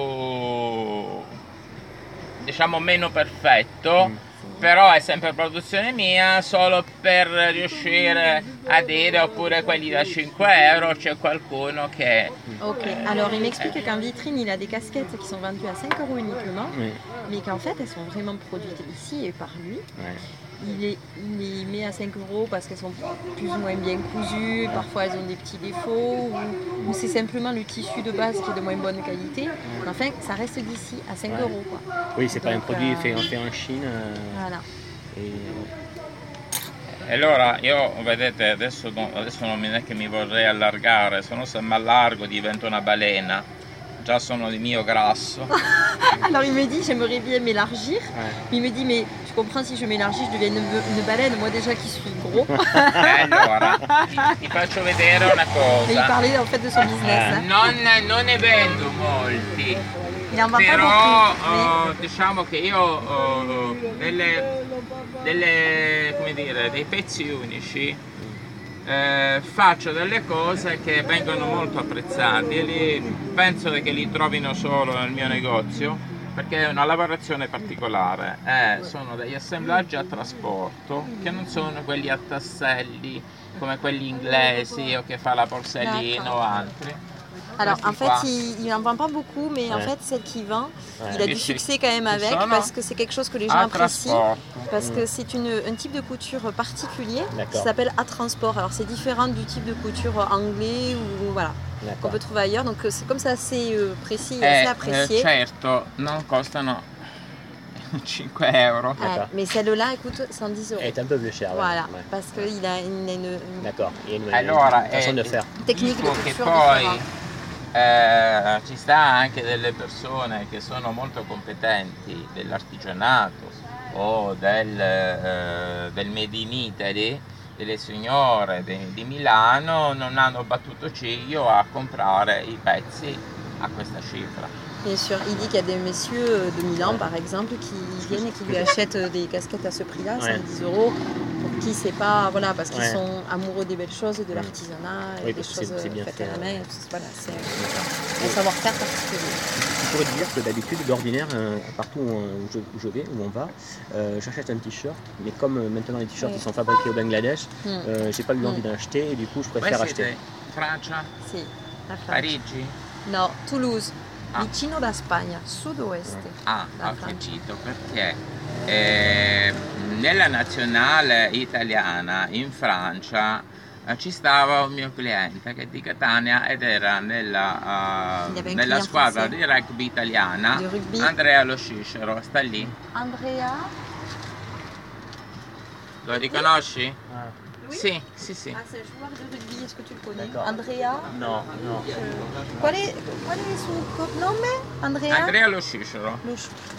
diciamo, meno perfetto. Però è sempre produzione mia, solo per riuscire a dire, oppure quelli da 5 euro, c'è qualcuno che... Ok, alors il m'explique qu'en vitrine, il a des casquettes qui sont vendues à 5 euros uniquement, Oui. mais qu'en fait, elles sont vraiment produites ici et par lui. Ouais. Il les, il les met à 5 euros parce qu'elles sont plus ou moins bien cousues, parfois elles ont des petits défauts, ou, ou c'est simplement le tissu de base qui est de moins bonne qualité. Mais enfin, ça reste d'ici à 5 Ouais. euros. Quoi. Oui, c'est pas un produit euh, fait, fait en Chine. euh, Voilà. et, E allora io, vedete, adesso, adesso non è che mi vorrei allargare, se no se mi allargo divento una balena. Già sono di mio grasso. Alors il me dit j'aimerais bien m'élargir. Il me dit mais tu comprends si je m'élargis je deviens une, une baleine, moi déjà qui suis gros. E allora, ti faccio vedere una Mais il cosa. parlait en fait de son business. hein. Non, non ne vendo molti. Il Però eh, diciamo che io ho delle, delle, come dire, dei pezzi unici eh, faccio delle cose che vengono molto apprezzati e li, penso che li trovino solo nel mio negozio perché è una lavorazione particolare, eh, sono degli assemblaggi a trasporto che non sono quelli a tasselli come quelli inglesi o che fa la Borsellino o altri. Alors en fait il, il en vend pas beaucoup mais en fait celle qu'il vend il a du c'est- succès quand même avec parce que c'est quelque chose que les gens a apprécient parce Mm. que c'est une, un type de couture particulier qui s'appelle à transport. Alors c'est différent du type de couture anglais ou voilà qu'on peut trouver ailleurs donc euh, c'est comme c'est assez euh, précis et Eh, assez eh, apprécié. certo, non costano 5 euro. Ouais, mais celle-là écoute 110 euros. Elle est un peu plus chère. Voilà, Ouais. parce qu'il a une, D'accord. Il y a une, façon eh, de faire. Di che couture poi. Eh, ci sta anche delle persone che sono molto competenti dell'artigianato o del, eh, del Made in Italy, delle signore di, di Milano, non hanno battuto ciglio a comprare i pezzi a questa cifra. Bien sûr, il dit qu'il y a des messieurs euh, de Milan par exemple qui viennent et qui lui achètent euh, des casquettes à ce prix-là, Ouais. 110 euros, qui c'est pas, voilà, parce qu'ils Ouais. sont amoureux des belles choses, de l'artisanat, Oui, et des choses euh, bien faites fait, à la main, voilà, c'est un savoir-faire particulier. Je pourrais te dire que d'habitude, d'ordinaire, euh, partout où, où je, où je vais, où on va, euh, j'achète un t-shirt, mais comme euh, maintenant les t-shirts ils sont fabriqués au Bangladesh, Mm. euh, j'ai pas eu envie Mm. d'en acheter et du coup je préfère acheter. Francia? Francia. Parigi? No, Toulouse, Ah. vicino da Spagna, sud-ouest. Ah, ho capito perché? Eh, nella nazionale italiana in Francia eh, ci stava un mio cliente che è di Catania ed era nella, eh, un nella squadra di rugby italiana rugby. Andrea Lo Scicero, sta lì. Andrea Lo riconosci? Ah. Sì, sì, sì. Ah, c'est joueur de rugby, est-ce que tu le connais Andrea Non, non. Qual è, qual è il suo cognome? Andrea Andrea Lo Sci-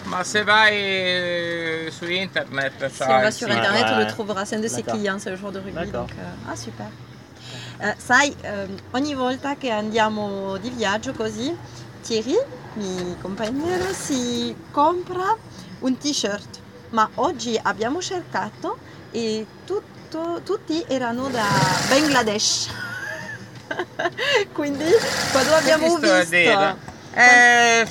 Ma se vai eh, su internet Si on va sur internet, on le trouvera. C'est un de ses clients, c'est le joueur de rugby. D'accord. Donc, euh, ah, super. Eh, sai, ehm, ogni volta che andiamo di viaggio così, Thierry, mio compagnero, si compra un t-shirt. Ma oggi abbiamo cercato e tutto- tutti erano da Bangladesh. Quindi quando abbiamo Che ti sto a visto... dire? Eh,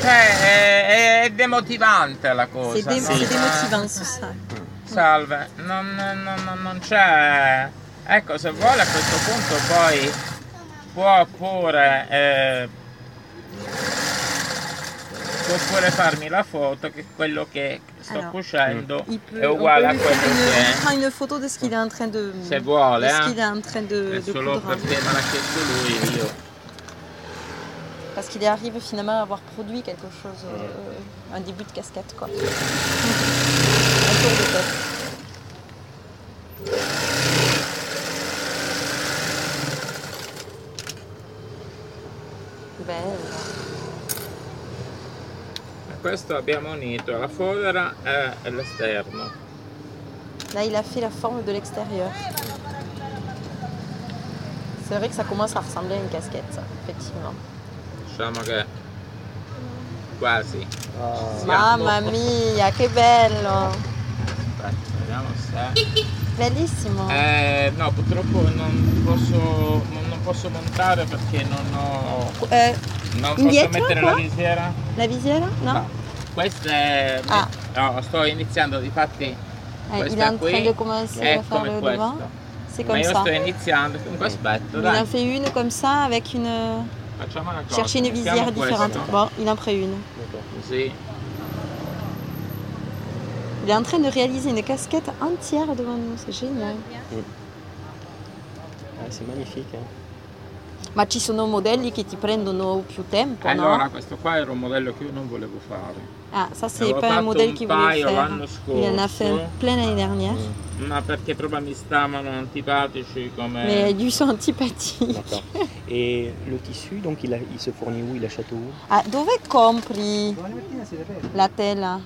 cioè, è, è demotivante la cosa. Non- c'est démotivant tout ça. Salve, non, non- non- non c'è. Ecco, se vuole a questo punto poi può pure. eh, può pure farmi la foto che quello che sto Alors, cucendo Il peut- è uguale a quello che è. prend une photo de ce qu'il est en train de, Se vuole, de ce eh. qu'il est en train de, È de solo coudre. perché me l'ha chiesto lui io. Parce qu'il arrive finalement à avoir produit quelque chose, euh, un début de casquette quoi. un tour de tête. Questo abbiamo unito la fodera e l'esterno. Là, il a fait la forme de l'extérieur. C'est vrai que ça commence à ressembler à une casquette, ça, effectivement. Diciamo che quasi. Siamo- Mamma mia, che bello! Aspetta, vediamo se. Bellissimo! Eh, no, purtroppo non posso, non posso montare perché non ho. Eh, Non posso indietro, mettere qua? la visiera? La visiera No, No. Questa è. Ah. No, sto iniziando, difatti. Eh, il questa est en train de commencer à faire le devant. C'est comme ça. Il en fait une comme ça avec une. Chercher une visière différente. Bon, il en prend une. Il est en train de réaliser une casquette entière devant nous, c'est génial. Ah, c'est magnifique. hein. Ma ci sono modelli che ti prendono più tempo, Allora, no? questo qua era un modello che io non volevo fare. Ah, ça c'est pas un modèle voulait paio faire. l'anno Il en a scorso. fait plein l'année dernière. Ma perché proprio mi stavano antipatici come... Mais lui sont antipathiques. D'accord. Et le tissu, donc il, a- il se fournit où Il achète où Ah, dove compri la tela?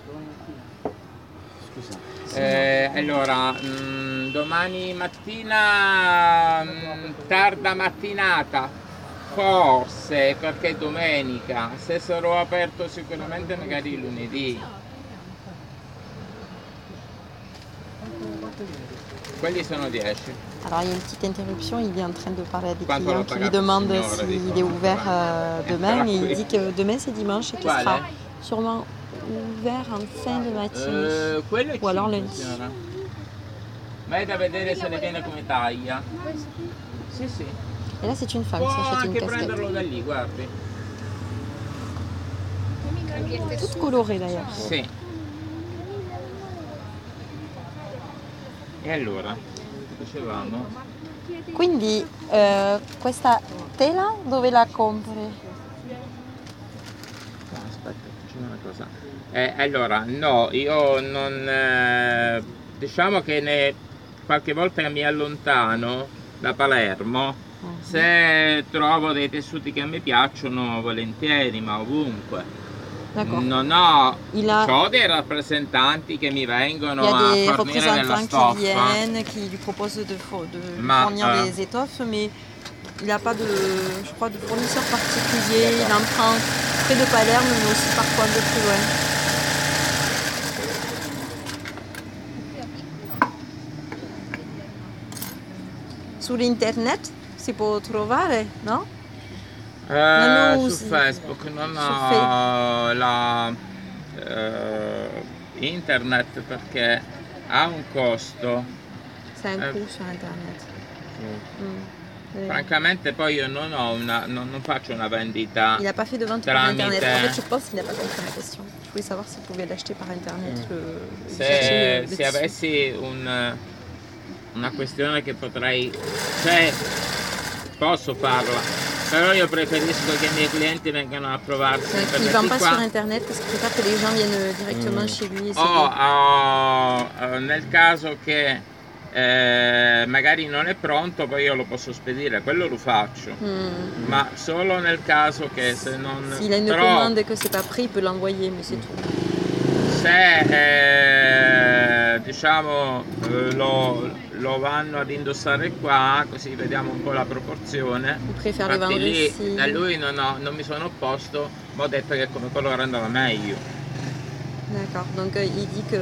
Eh, allora, mm, domani mattina, mm, tarda mattinata, forse, perché è domenica, se sarò aperto sicuramente magari lunedì. Quelli sono 10. Alors il y a une petite interruption, il est en train de parler à des Quanto clients qui lui demandent s'il est ouvert euh, demain et il dit que demain c'est dimanche et qu'il sera sûrement ouvert en fin de matinée. È Ou alors 5, lundi. signora. Vai da vedere se ne viene come taglia. Sì, sì. Et là c'est une femme Può qui s'achète une anche casquette. prenderlo da lì, guardi. Toute colorée d'ailleurs. Sì. E allora, dicevamo? Quindi eh, questa tela dove la compri? Una cosa. Eh, allora, no, io non... eh, diciamo che ne, qualche volta mi allontano da Palermo, se trovo dei tessuti che mi piacciono, volentieri, ma ovunque. D'accord. Non ho, a- ho dei rappresentanti che mi vengono Il y a a des fornire della représentants qui stoffa. viennent, qui lui proposent de, de Ma, fournir euh, des étoffes, mais il n'a pas de, je crois, de fournisseur particulier. Il en prend près de Palerme, mais aussi parfois un peu plus loin. Sull'internet si può trovare, no? Eh, Non lo su usi? Facebook non ho la eh, internet perché ha un costo. C'est un Eh, coût sur internet. Mm. Eh. Francamente poi io non ho una, non, non faccio una vendita Il n'a pas fait de vente par internet. En fait, je pense qu'il n'a pas compris ma question. Je voulais savoir s'il pouvait l'acheter par internet. Mm. le- se, le- se avessi un- una questione che potrei cioè posso farla però io preferisco che i miei clienti vengano a provarsi Ouais, Il ne vend pas qua. sur internet parce qu'il préfère que les gens viennent directement Mm. chez lui. et o c'est- o, eh, nel caso che eh, magari non è pronto poi io lo posso spedire quello lo faccio Mm. ma solo nel caso che se non S'il a une però commande que c'est pas pris, peut l'envoyer, mais c'est tout. se eh, diciamo eh, lo, lo vanno ad indossare qua così vediamo un po' la proporzione infatti lì ici. a lui non, ho- non mi sono opposto ma ho detto che come colore andava meglio D'accord. Donc euh, il dit que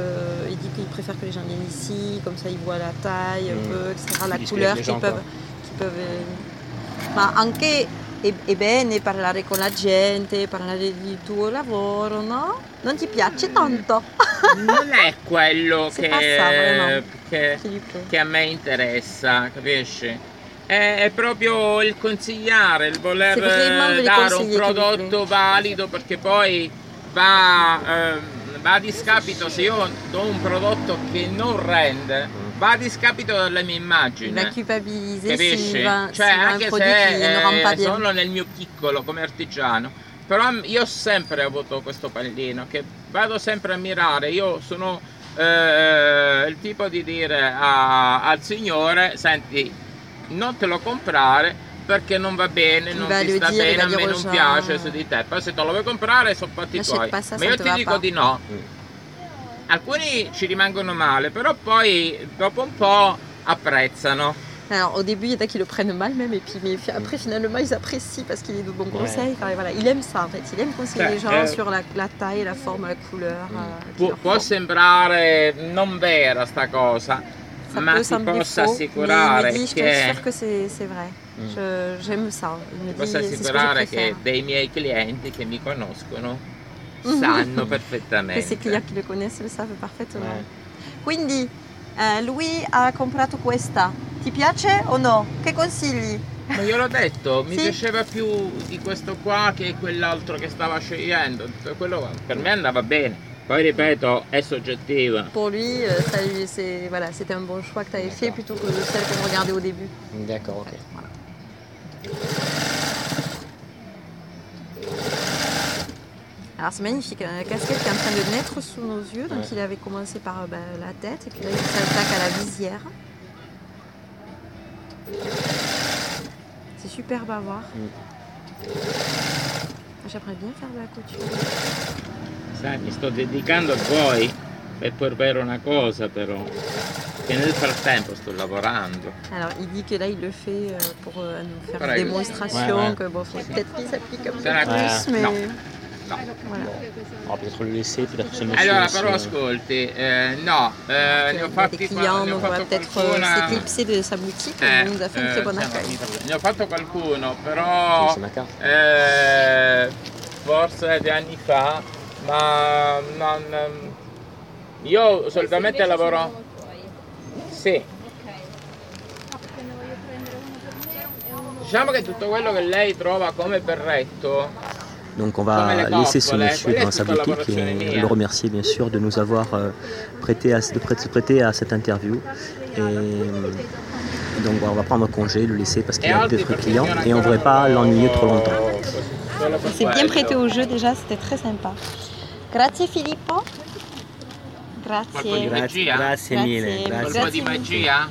il dit qu'il préfère que les gens viennent ici, comme ça ils voient la taille, un Mm. peu, etc. La couleur qu'ils peuvent, qu'ils peuvent. eh, Ma anche è, è bene parlare con la gente, parlare di tuo lavoro, no? Non ti piace tanto? non è quello che, vraiment. che, che a me interessa, capisci? È, proprio il consigliare, il voler eh, dare un prodotto valido perché poi va, ehm, va a discapito, se io do un prodotto che non rende, va a discapito delle mie Il immagini. va culpabiliser Capisci? vend, Cioè anche se eh, sono nel mio piccolo come artigiano, però io ho sempre avuto questo pallino che vado sempre a mirare, io sono eh, il tipo di dire a- al signore, senti, non te lo comprare perché non va bene, non ti sta dire, bene, a me non piace su di te, poi se te lo vuoi comprare sono fatti Achète tuoi, ma io ti dico di no. Alcuni ci rimangono male, però poi dopo un po' apprezzano. Alors au début, il y en a qui le prennent mal même, et puis mais fi- après finalement ils apprécient parce qu'il est de bons conseils. Enfin, voilà, il aime ça en fait, il aime conseiller Cioè, les gens eh, sur la, la taille, la forme, la couleur. euh, leur può faut. sembrare non vera sta cosa, ma ti posso assicurare dit, je che, t'assure que c'est c'est vrai. Mm. Je- J'aime ça. Ti posso dit, je assicurare che dei miei clienti che mi conoscono sanno Et perfettamente. clients qui le connaissent le savent parfaitement. Ouais. Quindi eh, lui ha comprato questa. Ti piace o no? Che consigli? Ma io l'ho detto, mi Sì. piaceva più di questo qua che quell'altro che stava scegliendo. Quello per me andava bene. Poi ripeto, è soggettiva. Pour lui, euh, ça lui- c'est- voilà, c'était un bon choix que tu avais fait plutôt que celle qu'on regardait au début. D'accord, ok. Alors c'est magnifique, un casquette qui est en train de naître sous nos yeux. Donc Ouais. il avait commencé par euh, ben, la tête et puis là il s'attaque à la visière. C'est superbe à voir. J'aimerais bien faire de la couture. Sai, mi sto dedicando a voi per poi una cosa però, che nel frattempo sto lavorando. Alors il dit que là il le fait euh, pour euh, nous faire une démonstration, Ouais, ouais. que bon, faut peut-être qu'il plus, mais non. No. voilà. On va peut-être le laisser, peut-être ce monsieur. Allora, però ascolti, eh, no, eh, ne ho Des fatti clients, ne ho donc on va fatto peut-être euh, qualcuna. s'éclipser de sa boutique. Eh, il nous a fait un eh, très bon siamo accueil. finiti. Ne ho fatto qualcuno, però eh, forse di anni fa, ma non, io solitamente lavoro. Sì. Diciamo che tutto quello che lei trova come berretto Donc on va laisser ce monsieur dans sa boutique et le remercier bien sûr de nous avoir euh, prêté à, de prêter à cette interview. Et euh, donc on va prendre congé, le laisser parce qu'il a d'autres clients et on ne voudrait pas l'ennuyer trop longtemps. S'est bien prêté au jeu déjà, c'était très sympa. Grazie Filippo. Grazie. Grazie mille, Un po' grazie. di magia?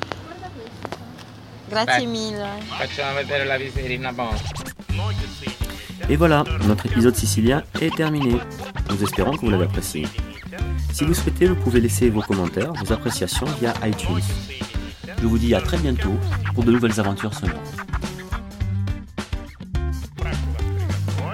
Grazie Beh. mille. Facciamo vedere la viserina. Et voilà, notre épisode sicilien est terminé. Nous espérons que vous l'avez apprécié. Si vous souhaitez, vous pouvez laisser vos commentaires, vos appréciations via iTunes. Je vous dis à très bientôt pour de nouvelles aventures sonores.